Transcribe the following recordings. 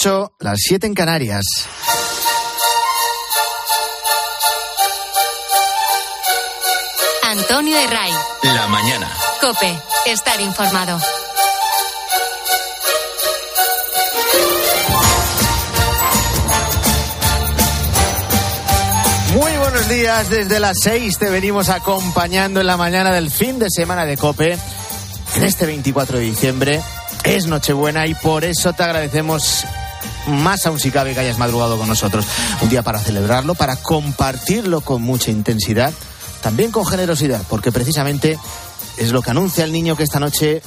8, las 7 en Canarias. Antonio de Ray. La mañana. Cope, estar informado. Muy buenos días, desde las 6 te venimos acompañando en la mañana del fin de semana de Cope. En este 24 de diciembre es Nochebuena y por eso te agradecemos más aún si cabe que hayas madrugado con nosotros. Un día para celebrarlo, para compartirlo con mucha intensidad, también con generosidad, porque precisamente es lo que anuncia el niño que esta noche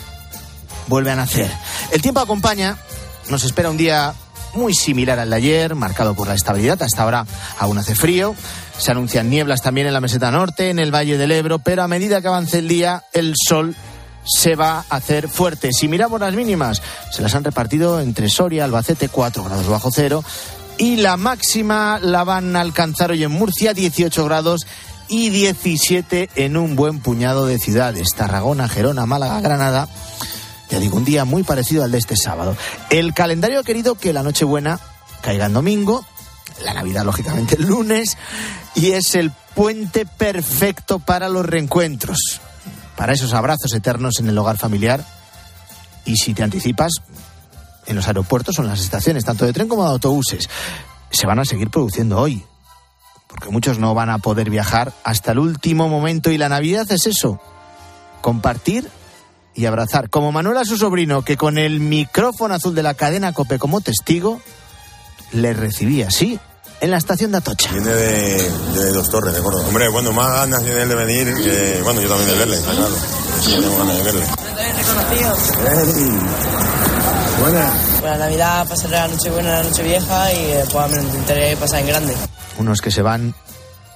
vuelve a nacer. El tiempo acompaña, nos espera un día muy similar al de ayer, marcado por la estabilidad. Hasta ahora aún hace frío. Se anuncian nieblas también en la meseta norte, en el Valle del Ebro, pero a medida que avance el día, el sol se va a hacer fuerte. Si miramos las mínimas, se las han repartido entre Soria, Albacete, 4 grados bajo cero, y la máxima la van a alcanzar hoy en Murcia, 18 grados y 17 en un buen puñado de ciudades, Tarragona, Gerona, Málaga, Granada. Ya digo, un día muy parecido al de este sábado. El calendario ha querido que la Nochebuena caiga en domingo, la Navidad lógicamente el lunes, y es el puente perfecto para los reencuentros para esos abrazos eternos en el hogar familiar. Y si te anticipas, en los aeropuertos o en las estaciones, tanto de tren como de autobuses, se van a seguir produciendo hoy. Porque muchos no van a poder viajar hasta el último momento y la Navidad es eso, compartir y abrazar. Como Manuel a su sobrino, que con el micrófono azul de la cadena Cope como testigo, le recibía así en la estación de Atocha. Viene de, de Dos Torres, de Córdoba. Hombre, bueno, más ganas tiene él de venir que, bueno, yo también de verle, está claro. Sí, tengo ganas de verle. reconocido. Buena. La Navidad, pasar la noche buena, la noche vieja y después me intentaré pasar en grande. Unos que se van,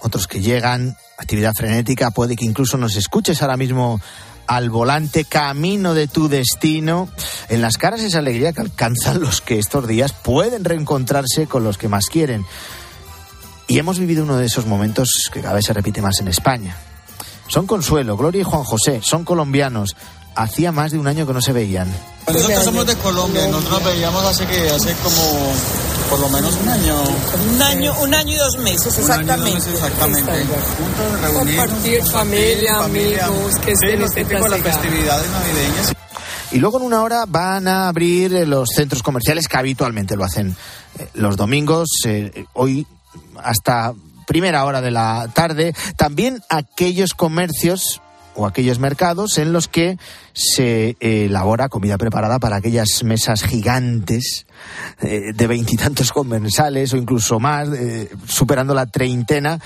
otros que llegan, actividad frenética, puede que incluso nos escuches ahora mismo al volante, camino de tu destino. En las caras esa alegría que alcanzan los que estos días pueden reencontrarse con los que más quieren. Y hemos vivido uno de esos momentos que cada vez se repite más en España. Son Consuelo, Gloria y Juan José, son colombianos. Hacía más de un año que no se veían. Nosotros somos de Colombia, nosotros veíamos hace que hace como por lo menos un año. Un año, un año y dos meses, exactamente. Un año y dos meses, exactamente. Juntos, reunirnos, Compartir familia, amigos, que es sí, lo este típico de las festividades navideñas. Y luego en una hora van a abrir eh, los centros comerciales que habitualmente lo hacen eh, los domingos, eh, hoy hasta primera hora de la tarde. También aquellos comercios o aquellos mercados en los que se eh, elabora comida preparada para aquellas mesas gigantes eh, de veintitantos comensales o incluso más, eh, superando la treintena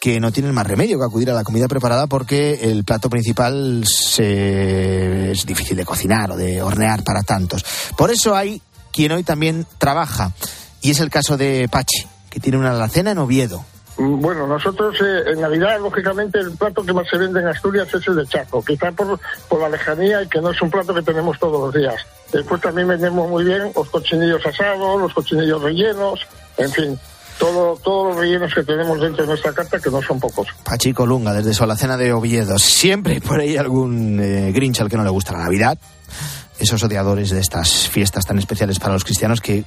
que no tienen más remedio que acudir a la comida preparada porque el plato principal se- es difícil de cocinar o de hornear para tantos. Por eso hay quien hoy también trabaja y es el caso de Pachi, que tiene una alacena en Oviedo. Bueno, nosotros eh, en Navidad, lógicamente, el plato que más se vende en Asturias es el de Chaco, quizá por, por la lejanía y que no es un plato que tenemos todos los días. Después también vendemos muy bien los cochinillos asados, los cochinillos rellenos, en fin, todo, todos los rellenos que tenemos dentro de nuestra carta, que no son pocos. Pachi Colunga, desde su alacena de Oviedo. Siempre por ahí algún eh, grinch al que no le gusta la Navidad. Esos odiadores de estas fiestas tan especiales para los cristianos que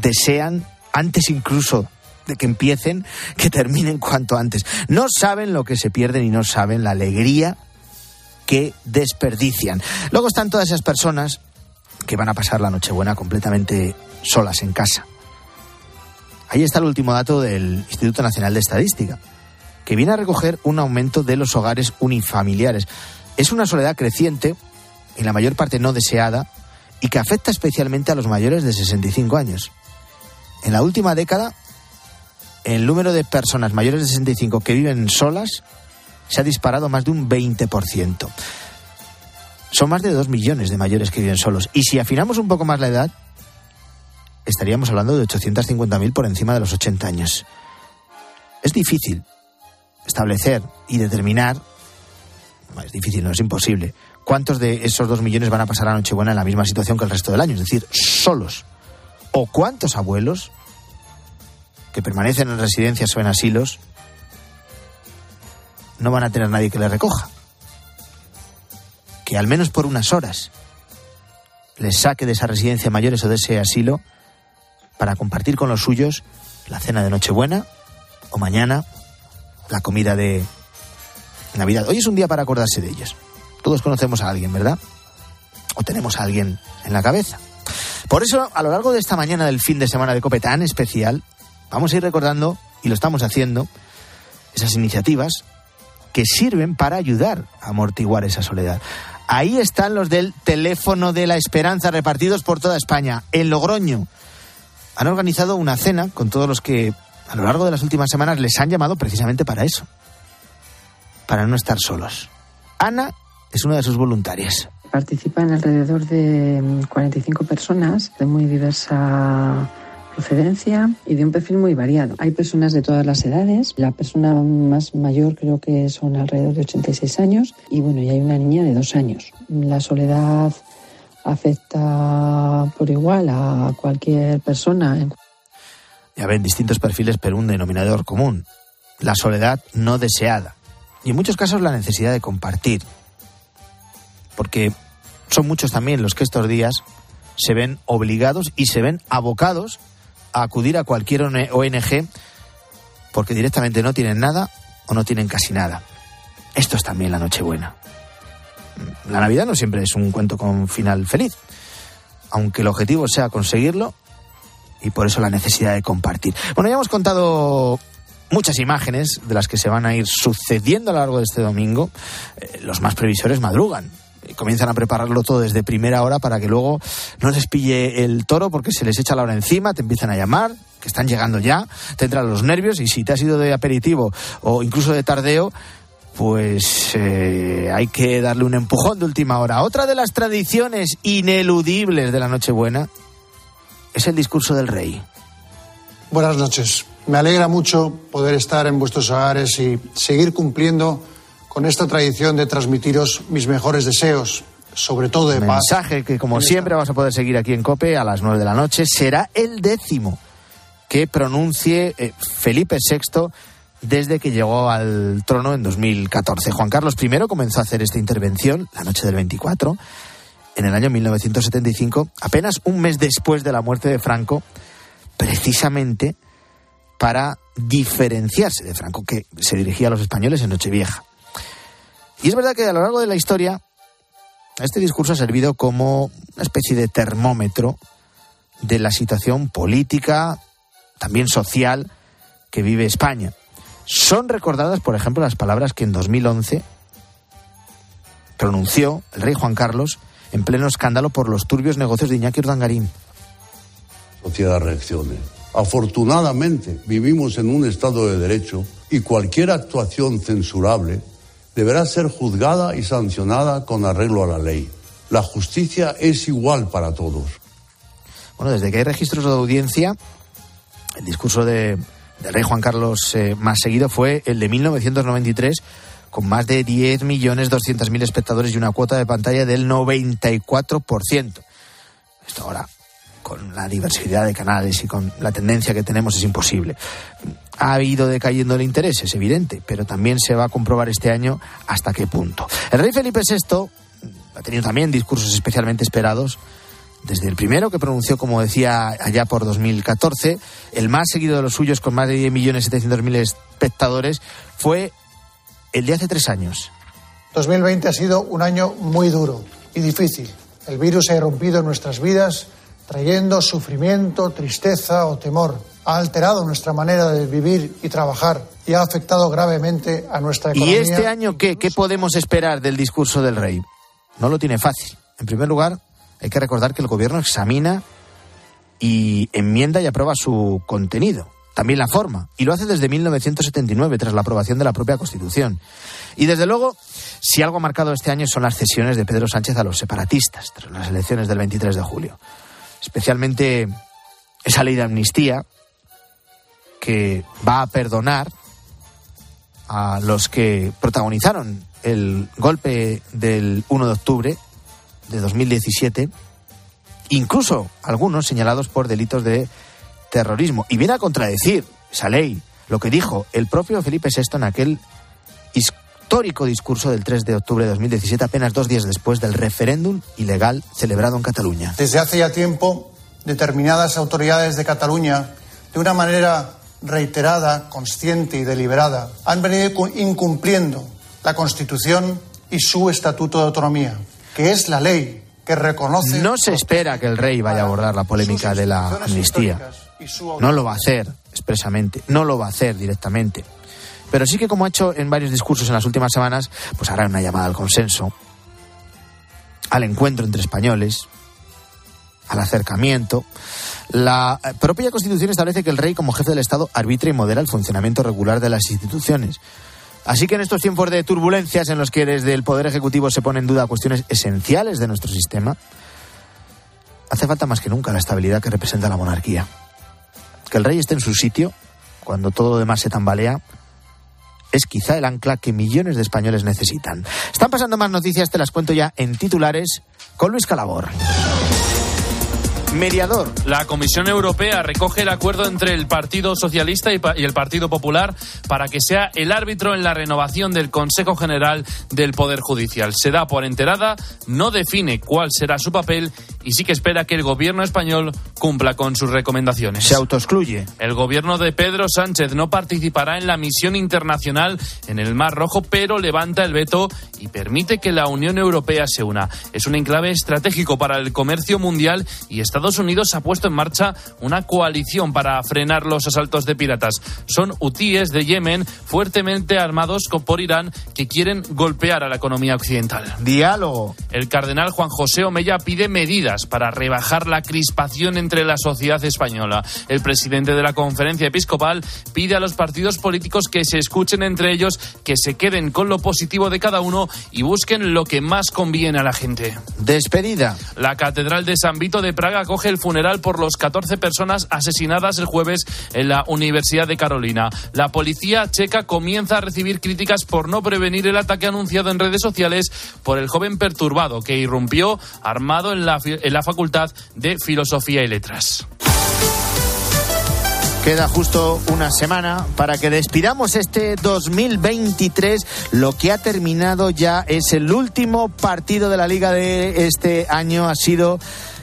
desean, antes incluso de que empiecen, que terminen cuanto antes. No saben lo que se pierden y no saben la alegría que desperdician. Luego están todas esas personas que van a pasar la Nochebuena completamente solas en casa. Ahí está el último dato del Instituto Nacional de Estadística, que viene a recoger un aumento de los hogares unifamiliares. Es una soledad creciente, en la mayor parte no deseada, y que afecta especialmente a los mayores de 65 años. En la última década, el número de personas mayores de 65 que viven solas se ha disparado más de un 20%. Son más de 2 millones de mayores que viven solos. Y si afinamos un poco más la edad, estaríamos hablando de 850.000 por encima de los 80 años. Es difícil establecer y determinar, es difícil, no es imposible, cuántos de esos 2 millones van a pasar la Nochebuena en la misma situación que el resto del año, es decir, solos. O cuántos abuelos que permanecen en residencias o en asilos no van a tener nadie que les recoja. Que al menos por unas horas les saque de esa residencia mayores o de ese asilo para compartir con los suyos la cena de Nochebuena o mañana la comida de Navidad. Hoy es un día para acordarse de ellos. Todos conocemos a alguien, ¿verdad? O tenemos a alguien en la cabeza. Por eso, a lo largo de esta mañana del fin de semana de Cope tan especial, vamos a ir recordando, y lo estamos haciendo, esas iniciativas que sirven para ayudar a amortiguar esa soledad. Ahí están los del teléfono de la esperanza repartidos por toda España, en Logroño. Han organizado una cena con todos los que a lo largo de las últimas semanas les han llamado precisamente para eso, para no estar solos. Ana es una de sus voluntarias. Participan alrededor de 45 mm, personas de muy diversa procedencia y de un perfil muy variado. Hay personas de todas las edades. La persona más mayor creo que son alrededor de 86 años y bueno, y hay una niña de dos años. La soledad afecta por igual a cualquier persona. Ya ven distintos perfiles, pero un denominador común. La soledad no deseada. Y en muchos casos la necesidad de compartir. Porque son muchos también los que estos días se ven obligados y se ven abocados acudir a cualquier ONG porque directamente no tienen nada o no tienen casi nada. Esto es también la Nochebuena. La Navidad no siempre es un cuento con final feliz, aunque el objetivo sea conseguirlo y por eso la necesidad de compartir. Bueno, ya hemos contado muchas imágenes de las que se van a ir sucediendo a lo largo de este domingo. Eh, los más previsores madrugan comienzan a prepararlo todo desde primera hora para que luego no les pille el toro porque se les echa la hora encima, te empiezan a llamar, que están llegando ya, te entran los nervios y si te has ido de aperitivo o incluso de tardeo, pues eh, hay que darle un empujón de última hora. Otra de las tradiciones ineludibles de la Nochebuena es el discurso del rey. Buenas noches. Me alegra mucho poder estar en vuestros hogares y seguir cumpliendo con esta tradición de transmitiros mis mejores deseos, sobre todo de paz. Mensaje que, como siempre, vas a poder seguir aquí en COPE a las nueve de la noche. Será el décimo que pronuncie eh, Felipe VI desde que llegó al trono en 2014. Juan Carlos I comenzó a hacer esta intervención la noche del 24, en el año 1975, apenas un mes después de la muerte de Franco, precisamente para diferenciarse de Franco, que se dirigía a los españoles en Nochevieja. Y es verdad que a lo largo de la historia, este discurso ha servido como una especie de termómetro de la situación política, también social, que vive España. Son recordadas, por ejemplo, las palabras que en 2011 pronunció el rey Juan Carlos en pleno escándalo por los turbios negocios de Iñaki Urdangarín. Sociedad reaccione. Afortunadamente vivimos en un Estado de Derecho y cualquier actuación censurable deberá ser juzgada y sancionada con arreglo a la ley. La justicia es igual para todos. Bueno, desde que hay registros de audiencia, el discurso de, del rey Juan Carlos eh, más seguido fue el de 1993, con más de 10.200.000 espectadores y una cuota de pantalla del 94%. Esto ahora, con la diversidad de canales y con la tendencia que tenemos, es imposible ha ido decayendo el interés, es evidente, pero también se va a comprobar este año hasta qué punto. El rey Felipe VI ha tenido también discursos especialmente esperados. Desde el primero que pronunció, como decía, allá por 2014, el más seguido de los suyos, con más de 10.700.000 espectadores, fue el de hace tres años. 2020 ha sido un año muy duro y difícil. El virus ha irrumpido en nuestras vidas, trayendo sufrimiento, tristeza o temor ha alterado nuestra manera de vivir y trabajar y ha afectado gravemente a nuestra economía. ¿Y este año qué? ¿Qué podemos esperar del discurso del rey? No lo tiene fácil. En primer lugar, hay que recordar que el gobierno examina y enmienda y aprueba su contenido, también la forma, y lo hace desde 1979, tras la aprobación de la propia Constitución. Y desde luego, si algo ha marcado este año son las cesiones de Pedro Sánchez a los separatistas, tras las elecciones del 23 de julio. Especialmente esa ley de amnistía, que va a perdonar a los que protagonizaron el golpe del 1 de octubre de 2017, incluso algunos señalados por delitos de terrorismo. Y viene a contradecir esa ley lo que dijo el propio Felipe VI en aquel histórico discurso del 3 de octubre de 2017, apenas dos días después del referéndum ilegal celebrado en Cataluña. Desde hace ya tiempo determinadas autoridades de Cataluña, de una manera reiterada, consciente y deliberada, han venido incumpliendo la Constitución y su Estatuto de Autonomía, que es la ley que reconoce. No se espera que el rey vaya a abordar la polémica de la amnistía. No lo va a hacer expresamente, no lo va a hacer directamente. Pero sí que, como ha hecho en varios discursos en las últimas semanas, pues hará una llamada al consenso, al encuentro entre españoles, al acercamiento. La propia Constitución establece que el rey, como jefe del Estado, arbitra y modera el funcionamiento regular de las instituciones. Así que en estos tiempos de turbulencias en los que desde el Poder Ejecutivo se ponen en duda cuestiones esenciales de nuestro sistema, hace falta más que nunca la estabilidad que representa la monarquía. Que el rey esté en su sitio, cuando todo lo demás se tambalea, es quizá el ancla que millones de españoles necesitan. Están pasando más noticias, te las cuento ya en titulares con Luis Calabor mediador. La Comisión Europea recoge el acuerdo entre el Partido Socialista y, el Partido Popular para que sea el árbitro en la renovación del Consejo General del Poder Judicial. Se da por enterada, no define cuál será su papel y sí que espera que el gobierno español cumpla con sus recomendaciones. Se autoexcluye. El gobierno de Pedro Sánchez no participará en la misión internacional en el Mar Rojo, pero levanta el veto y permite que la Unión Europea se una. Es un enclave estratégico para el comercio mundial y Estados Estados Unidos ha puesto en marcha una coalición para frenar los asaltos de piratas. Son hutíes de Yemen fuertemente armados por Irán que quieren golpear a la economía occidental. Diálogo. El cardenal Juan José Omeya pide medidas para rebajar la crispación entre la sociedad española. El presidente de la conferencia episcopal pide a los partidos políticos que se escuchen entre ellos, que se queden con lo positivo de cada uno y busquen lo que más conviene a la gente. Despedida. La Catedral de San Vito de Praga el funeral por los 14 personas asesinadas el jueves en la Universidad de Carolina. La policía checa comienza a recibir críticas por no prevenir el ataque anunciado en redes sociales por el joven perturbado que irrumpió armado en la, en la Facultad de Filosofía y Letras. Queda justo una semana para que despidamos este 2023. Lo que ha terminado ya es el último partido de la liga de este año. Ha sido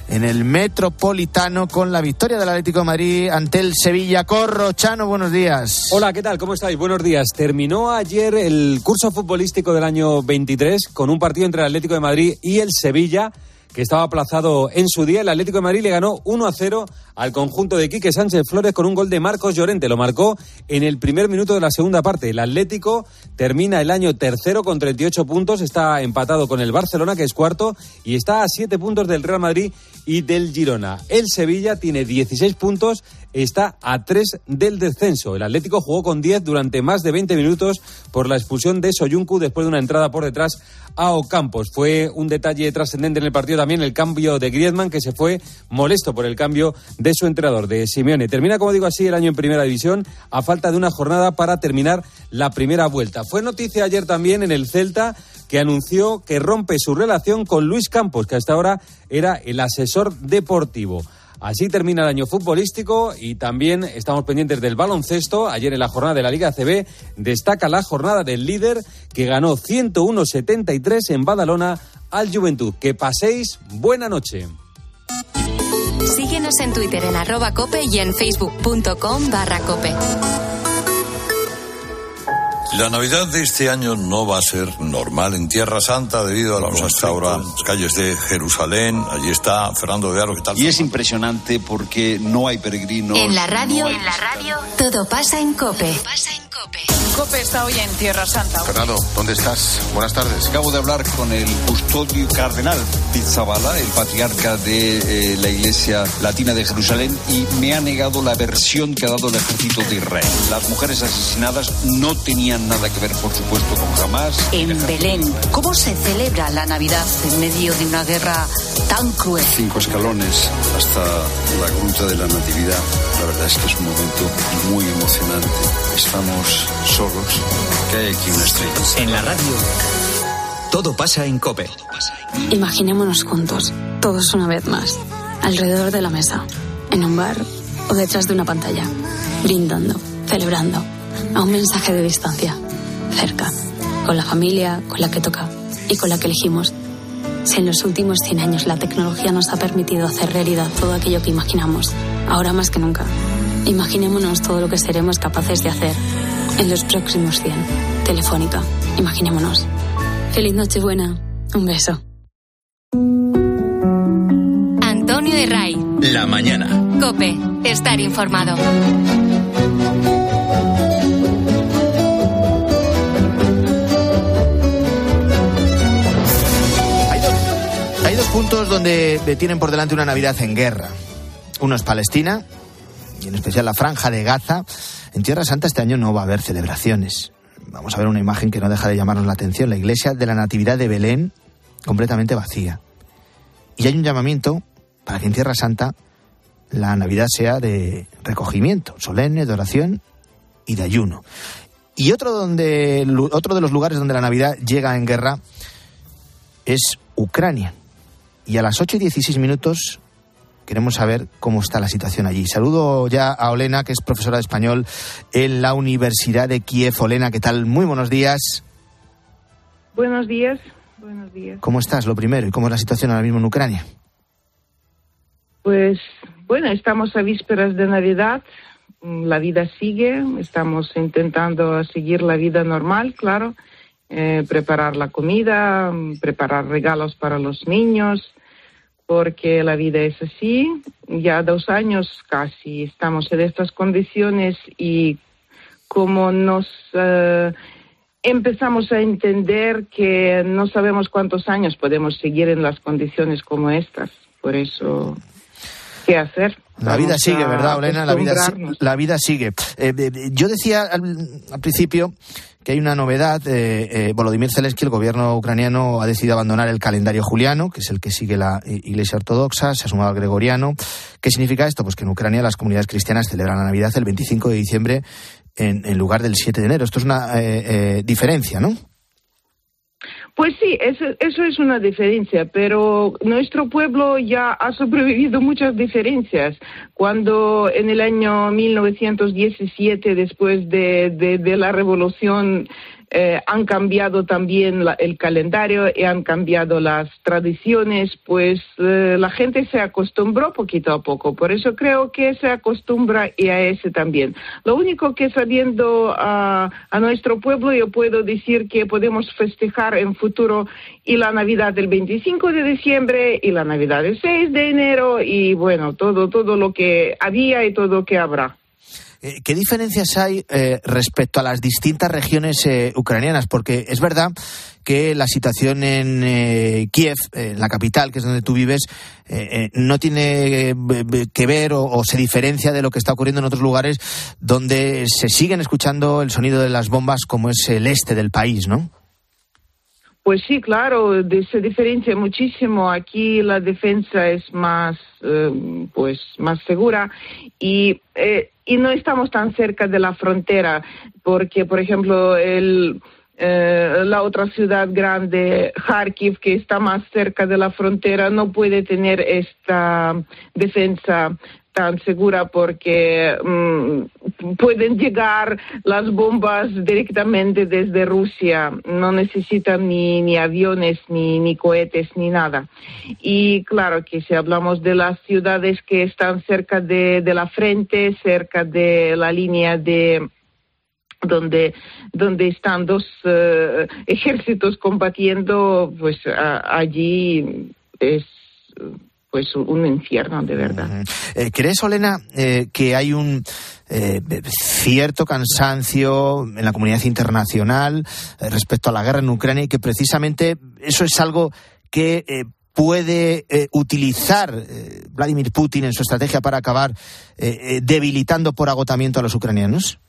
en el Metropolitano con la victoria del Atlético de Madrid ante el Sevilla. Corrochano, buenos días. Hola, ¿qué tal? ¿Cómo estáis? Buenos días. Terminó ayer el curso futbolístico del año 23 con un partido entre el Atlético de Madrid y el Sevilla que estaba aplazado en su día. El Atlético de Madrid le ganó 1 a 0 al conjunto de Quique Sánchez Flores con un gol de Marcos Llorente. Lo marcó en el primer minuto de la segunda parte. El Atlético termina el año tercero con 38 puntos. Está empatado con el Barcelona, que es cuarto, y está a 7 puntos del Real Madrid y del Girona. El Sevilla tiene 16 puntos está a 3 del descenso. El Atlético jugó con 10 durante más de 20 minutos por la expulsión de Soyuncu después de una entrada por detrás a Ocampos. Fue un detalle trascendente en el partido también el cambio de Griezmann, que se fue molesto por el cambio de su entrenador, de Simeone. Termina, como digo así, el año en primera división a falta de una jornada para terminar la primera vuelta. Fue noticia ayer también en el Celta que anunció que rompe su relación con Luis Campos, que hasta ahora era el asesor deportivo. Así termina el año futbolístico y también estamos pendientes del baloncesto. Ayer en la jornada de la Liga CB destaca la jornada del líder que ganó 101-73 en Badalona al Juventud. Que paséis buena noche. Síguenos en Twitter en arroba cope y en facebook.com barra cope. La Navidad de este año no va a ser normal en Tierra Santa debido a los hasta ahora las calles de Jerusalén. Allí está Fernando de Aro, ¿qué tal? Y es impresionante porque no hay peregrinos. En la radio, en la radio, todo pasa en COPE. pasa en COPE. está hoy en Tierra Santa. Fernando, ¿dónde estás? Buenas tardes. Acabo de hablar con el custodio cardenal Pizzabala, el patriarca de eh, la Iglesia Latina de Jerusalén, y me ha negado la versión que ha dado el ejército de Israel. Las mujeres asesinadas no tenían nada que ver, por supuesto, con jamás. En Belén, ¿cómo se celebra la Navidad en medio de una guerra tan cruel? Cinco escalones hasta la gruta de la Natividad. La verdad es que es un momento muy emocionante. Estamos Que hay aquí una estrella. En la radio, todo pasa en COPE. Imaginémonos juntos, todos una vez más, alrededor de la mesa, en un bar o detrás de una pantalla, brindando, celebrando, a un mensaje de distancia, cerca, con la familia, con la que toca y con la que elegimos Si en los últimos 100 años la tecnología nos ha permitido hacer realidad todo aquello que imaginamos, ahora más que nunca, imaginémonos todo lo que seremos capaces de hacer en los próximos 100. Telefónica, imaginémonos. Feliz Nochebuena. Un beso. Antonio de Ray. La mañana. Cope. Estar informado. Hay dos puntos donde tienen por delante una Navidad en guerra. Uno es Palestina, y en especial la franja de Gaza. En Tierra Santa este año no va a haber celebraciones. Vamos a ver una imagen que no deja de llamarnos la atención. La iglesia de la Natividad de Belén, completamente vacía. Y hay un llamamiento para que en Tierra Santa la Navidad sea de recogimiento, solemne, de oración y de ayuno. Y otro, donde, otro de los lugares donde la Navidad llega en guerra es Ucrania. Y a las 8 y 16 minutos queremos saber cómo está la situación allí. Saludo ya a Olena, que es profesora de español en la Universidad de Kiev. Olena, ¿qué tal? Muy buenos días. Buenos días. Buenos días. ¿Cómo estás, lo primero? ¿Y cómo es la situación ahora mismo en Ucrania? Pues bueno, estamos a vísperas de Navidad. La vida sigue. Estamos intentando seguir la vida normal, claro. Eh, preparar la comida, preparar regalos para los niños, porque la vida es así. Ya dos años casi estamos en estas condiciones y como nos eh, empezamos a entender que no sabemos cuántos años podemos seguir en las condiciones como estas. Por eso, ¿qué hacer? La vida sigue, ¿verdad, Olena? La vida, la vida sigue. Eh, yo decía al principio que hay una novedad. Eh, eh, Volodymyr Zelensky, el gobierno ucraniano, ha decidido abandonar el calendario juliano, que es el que sigue la Iglesia Ortodoxa, se ha sumado al gregoriano. ¿Qué significa esto? Pues que en Ucrania las comunidades cristianas celebran la Navidad el 25 de diciembre en, lugar del 7 de enero. Esto es una eh, diferencia, ¿no? Pues sí, eso, eso, es una diferencia, pero nuestro pueblo ya ha sobrevivido muchas diferencias. Cuando en el año 1917, después de, de, de la revolución eh, han cambiado también el calendario y han cambiado las tradiciones, pues eh, la gente se acostumbró poquito a poco. Por eso creo que se acostumbra y a ese también. Lo único que sabiendo a, a nuestro pueblo, yo puedo decir que podemos festejar en futuro y la Navidad del 25 de diciembre y la Navidad del 6 de enero y bueno, todo, todo lo que había y todo lo que habrá. Eh, ¿Qué diferencias hay eh, respecto a las distintas regiones eh, ucranianas? Porque es verdad que la situación en Kiev, en la capital, que es donde tú vives, no tiene que ver o, se diferencia de lo que está ocurriendo en otros lugares donde se siguen escuchando el sonido de las bombas como es el este del país, ¿no? Pues sí, claro, se diferencia muchísimo. Aquí la defensa es más, pues, más segura y y no estamos tan cerca de la frontera, porque, por ejemplo, el, eh, la otra ciudad grande, Kharkiv, que está más cerca de la frontera, no puede tener esta defensa tan segura porque mm, pueden llegar las bombas directamente desde Rusia, no necesitan ni, ni aviones, ni, ni cohetes, ni nada. Y claro que si hablamos de las ciudades que están cerca de, la frente, cerca de la línea de donde, donde están dos eh, ejércitos combatiendo, pues allí es pues un infierno de verdad. Eh, ¿Crees, Olena, eh, que hay un eh, cierto cansancio en la comunidad internacional respecto a la guerra en Ucrania y que precisamente eso es algo que puede utilizar Vladimir Putin en su estrategia para acabar debilitando por agotamiento a los ucranianos?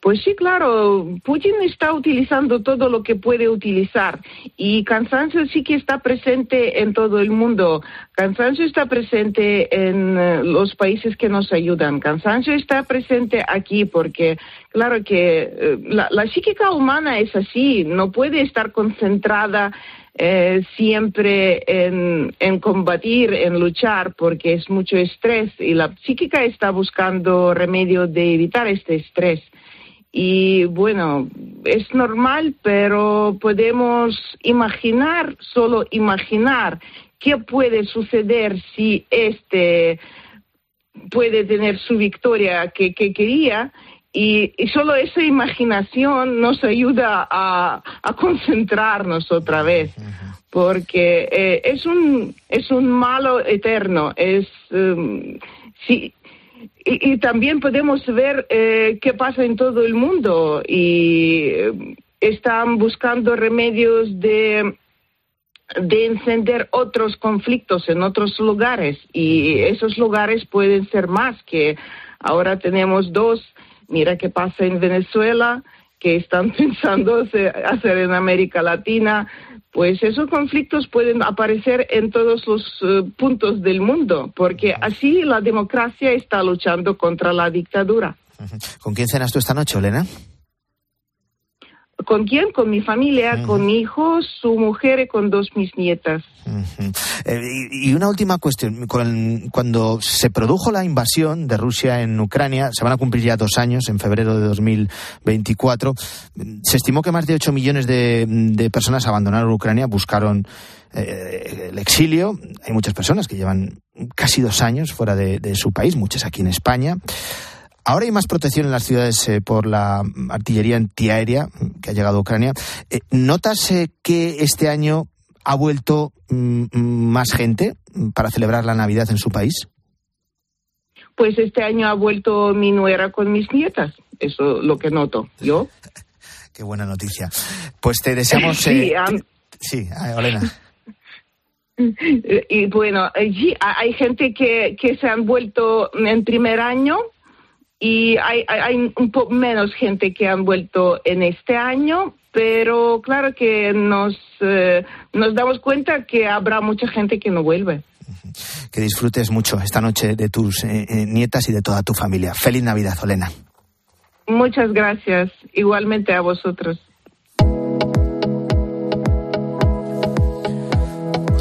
Pues sí, claro, Putin está utilizando todo lo que puede utilizar y cansancio sí que está presente en todo el mundo. Cansancio está presente en eh, los países que nos ayudan. Cansancio está presente aquí porque, claro que eh, la, psíquica humana es así, no puede estar concentrada eh, siempre en, en, combatir, en luchar, porque es mucho estrés y la psíquica está buscando remedio de evitar este estrés. Y bueno, es normal, pero podemos imaginar, solo imaginar qué puede suceder si este puede tener su victoria que, que quería. Y, y, solo esa imaginación nos ayuda a, a concentrarnos otra vez porque eh, es un es un malo eterno es um, sí y, y, también podemos ver eh, qué pasa en todo el mundo. Y eh, están buscando remedios de de encender otros conflictos en otros lugares. Y esos lugares pueden ser más que ahora tenemos dos. Mira qué pasa en Venezuela que están pensando hacer en América Latina pues esos conflictos pueden aparecer en todos los uh, puntos del mundo, porque así la democracia está luchando contra la dictadura. ¿Con quién cenas tú esta noche, Elena? ¿Con quién? Con mi familia, uh -huh. con mi hijo, su mujer y con dos mis nietas. Uh -huh. eh, y, una última cuestión. Cuando se produjo la invasión de Rusia en Ucrania, se van a cumplir ya dos años, en febrero de 2024, se estimó que más de 8 millones de, de personas abandonaron Ucrania, buscaron eh, el exilio. Hay muchas personas que llevan casi dos años fuera de, de su país, muchas aquí en España. Ahora hay más protección en las ciudades eh, por la artillería antiaérea que ha llegado a Ucrania. Eh, ¿Notas eh, que este año ha vuelto mm, más gente para celebrar la Navidad en su país? Pues este año ha vuelto mi nuera con mis nietas. Eso es lo que noto yo. Qué buena noticia. Pues te deseamos. sí, um... sí, Olena. Y bueno, sí, hay gente que, que se han vuelto en primer año y hay, hay, hay, un poco menos gente que han vuelto en este año, pero claro que nos, eh, nos damos cuenta que habrá mucha gente que no vuelve. Que disfrutes mucho esta noche de tus eh, eh, nietas y de toda tu familia. Feliz Navidad, Olena. Muchas gracias. Igualmente a vosotros.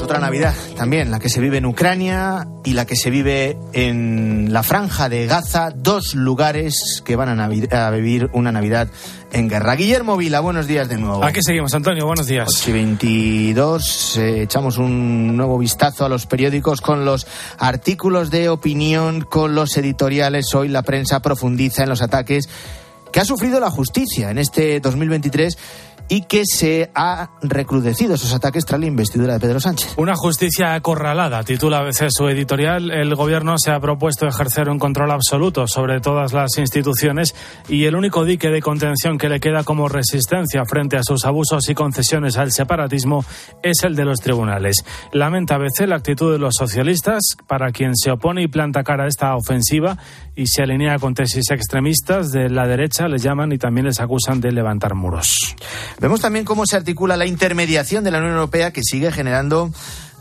Otra Navidad también, la que se vive en Ucrania y la que se vive en la franja de Gaza, dos lugares que van a, a vivir una Navidad en guerra. Guillermo Vila, buenos días de nuevo. Aquí seguimos, Antonio, buenos días. 8 y 22, eh, echamos un nuevo vistazo a los periódicos con los artículos de opinión, con los editoriales. Hoy la prensa profundiza en los ataques que ha sufrido la justicia en este 2023 y que se ha recrudecido esos ataques tras la investidura de Pedro Sánchez. Una justicia acorralada, titula a veces su editorial. El gobierno se ha propuesto ejercer un control absoluto sobre todas las instituciones y el único dique de contención que le queda como resistencia frente a sus abusos y concesiones al separatismo es el de los tribunales. Lamenta a veces la actitud de los socialistas, para quien se opone y planta cara a esta ofensiva y se alinea con tesis extremistas de la derecha, les llaman y también les acusan de levantar muros. Vemos también cómo se articula la intermediación de la Unión Europea que sigue generando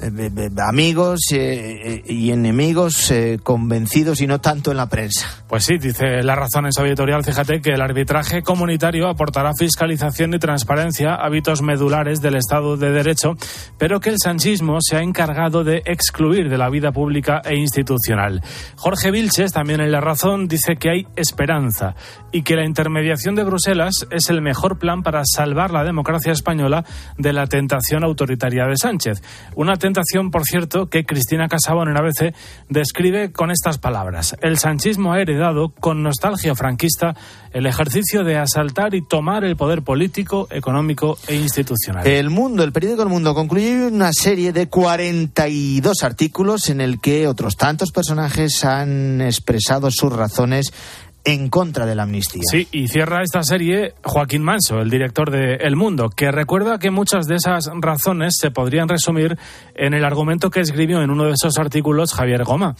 eh, amigos eh, y enemigos eh, convencidos y no tanto en la prensa. Pues sí, dice la razón en su editorial, fíjate que el arbitraje comunitario aportará fiscalización y transparencia, hábitos medulares del Estado de Derecho, pero que el sanchismo se ha encargado de excluir de la vida pública e institucional. Jorge Vilches, también en la razón, dice que hay esperanza y que la intermediación de Bruselas es el mejor plan para salvar la democracia española de la tentación autoritaria de Sánchez. Una tentación, por cierto, que Cristina Casabón en ABC describe con estas palabras. El sanchismo ha heredado con nostalgia franquista el ejercicio de asaltar y tomar el poder político, económico e institucional. El Mundo, el periódico El Mundo, concluye una serie de 42 artículos en el que otros tantos personajes han expresado sus razones en contra de la amnistía. Sí, y cierra esta serie Joaquín Manso, el director de El Mundo, que recuerda que muchas de esas razones se podrían resumir en el argumento que escribió en uno de esos artículos Javier Goma.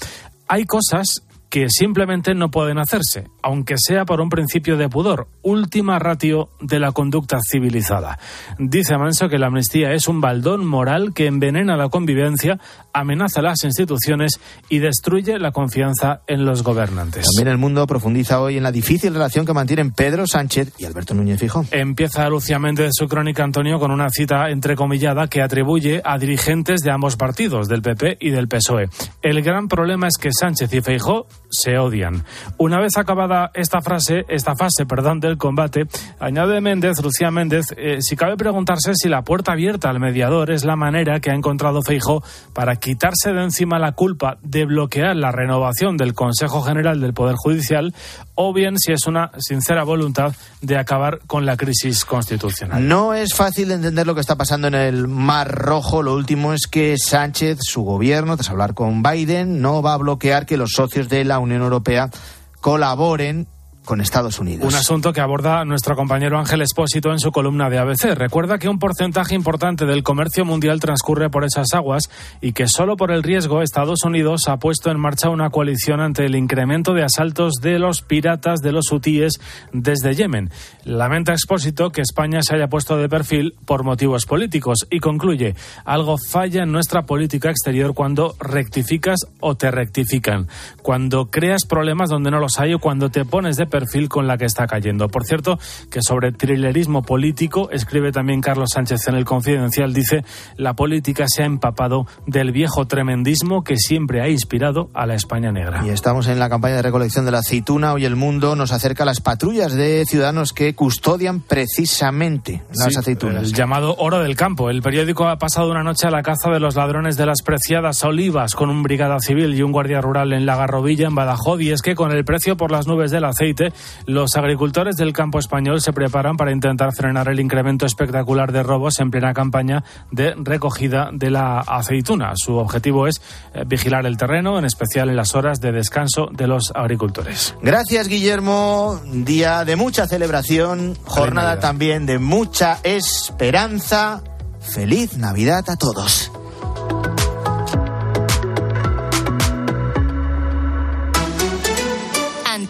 Hay cosas que simplemente no pueden hacerse, aunque sea por un principio de pudor, última ratio de la conducta civilizada. Dice Manso que la amnistía es un baldón moral que envenena la convivencia, amenaza las instituciones y destruye la confianza en los gobernantes. También el mundo profundiza hoy en la difícil relación que mantienen Pedro Sánchez y Alberto Núñez Fijo. Empieza Lucía Méndez su crónica, Antonio, con una cita entrecomillada que atribuye a dirigentes de ambos partidos, del PP y del PSOE. El gran problema es que Sánchez y Feijó se odian. Una vez acabada esta frase, esta fase, perdón, del combate, añade Méndez, Lucía Méndez, eh, si cabe preguntarse si la puerta abierta al mediador es la manera que ha encontrado Feijó para quitarse de encima la culpa de bloquear la renovación del Consejo General del Poder Judicial o bien si es una sincera voluntad de acabar con la crisis constitucional. No es fácil entender lo que está pasando en el Mar Rojo. Lo último es que Sánchez, su gobierno, tras hablar con Biden, no va a bloquear que los socios de la Unión Europea colaboren Un asunto que aborda nuestro compañero Ángel Espósito en su columna de ABC. Recuerda que un porcentaje importante del comercio mundial transcurre por esas aguas y que solo por el riesgo Estados Unidos ha puesto en marcha una coalición ante el incremento de asaltos de los piratas de los hutíes desde Yemen. Lamenta Expósito que España se haya puesto de perfil por motivos políticos y concluye, algo falla en nuestra política exterior cuando rectificas o te rectifican, cuando creas problemas donde no los hay o cuando te pones de perfil con la que está cayendo. Por cierto, que sobre thrillerismo político, escribe también Carlos Sánchez en el Confidencial, dice, la política se ha empapado del viejo tremendismo que siempre ha inspirado a la España negra. Y estamos en la campaña de recolección de la aceituna. Hoy el mundo nos acerca a las patrullas de ciudadanos que custodian precisamente las Sí, aceitunas. El llamado oro del campo. El periódico ha pasado una noche a la caza de los ladrones de las preciadas olivas con un brigada civil y un guardia rural en la Garrovilla, en Badajoz. Y es que con el precio por las nubes del aceite, los agricultores del campo español se preparan para intentar frenar el incremento espectacular de robos en plena campaña de recogida de la aceituna. Su objetivo es eh, vigilar el terreno, en especial en las horas de descanso de los agricultores. Gracias, Guillermo. Día de mucha celebración, jornada también de mucha esperanza. Feliz Navidad a todos.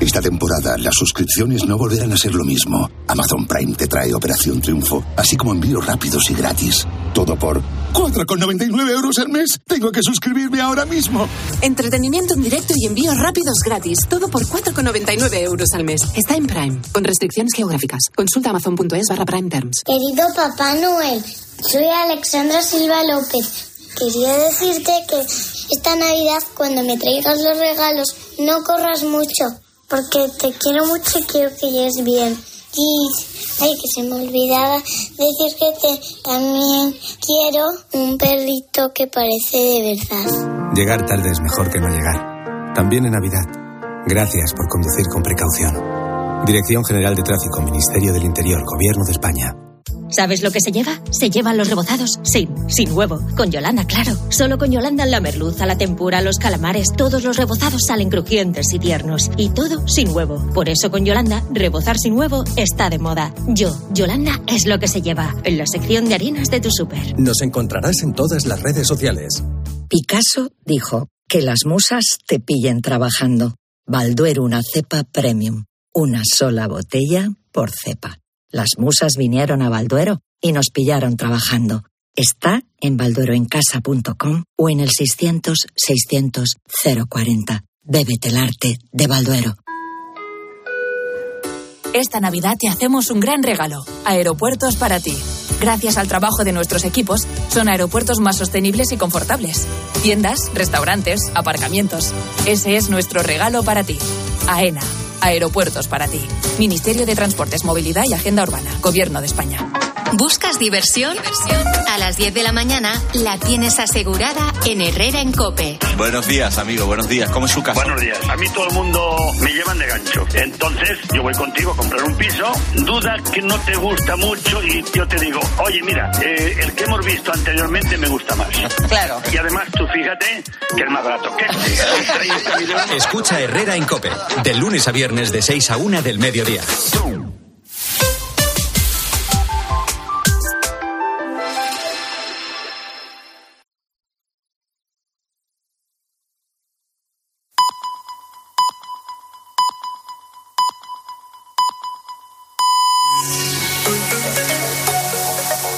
Esta temporada las suscripciones no volverán a ser lo mismo. Amazon Prime te trae Operación Triunfo, así como envíos rápidos y gratis. Todo por 4,99 euros al mes. Tengo que suscribirme ahora mismo. Entretenimiento en directo y envíos rápidos gratis. Todo por 4,99 euros al mes. Está en Prime, con restricciones geográficas. Consulta amazon.es barra Prime Terms. Querido Papá Noel, soy Alexandra Silva López. Quería decirte que esta Navidad, cuando me traigas los regalos, no corras mucho, porque te quiero mucho y quiero que llegues bien. Y, ay, que se me olvidaba decir que te, también quiero un perrito que parece de verdad. Llegar tarde es mejor que no llegar. También en Navidad. Gracias por conducir con precaución. Dirección General de Tráfico, Ministerio del Interior, Gobierno de España. ¿Sabes lo que se lleva? Se llevan los rebozados sin, sin huevo. Con Yolanda, claro. Solo con Yolanda la merluza, la tempura, los calamares, todos los rebozados salen crujientes y tiernos. Y todo sin huevo. Por eso con Yolanda, rebozar sin huevo está de moda. Yo, Yolanda, es lo que se lleva. En la sección de harinas de tu súper. Nos encontrarás en todas las redes sociales. Picasso dijo que las musas te pillen trabajando. Balduero una cepa premium. Una sola botella por cepa. Las musas vinieron a Balduero y nos pillaron trabajando. Está en baldueroencasa.com o en el 600-600-040. Bébete el arte de Balduero. Esta Navidad te hacemos un gran regalo. Aeropuertos para ti. Gracias al trabajo de nuestros equipos, son aeropuertos más sostenibles y confortables. Tiendas, restaurantes, aparcamientos. Ese es nuestro regalo para ti. AENA. Aeropuertos para ti. Ministerio de Transportes, Movilidad y Agenda Urbana. Gobierno de España. ¿Buscas diversión? A las 10 de la mañana la tienes asegurada en Herrera en Cope. Buenos días, amigo, buenos días. ¿Cómo es su casa? Buenos días. A mí todo el mundo me llevan de gancho. Entonces, yo voy contigo a comprar un piso, duda que no te gusta mucho y yo te digo, oye, mira, eh, el que hemos visto anteriormente me gusta más. Claro. Y además, tú fíjate que es más barato que este. Con 30.000 euros. Escucha Herrera en Cope, de lunes a viernes de 6 a 1 del mediodía.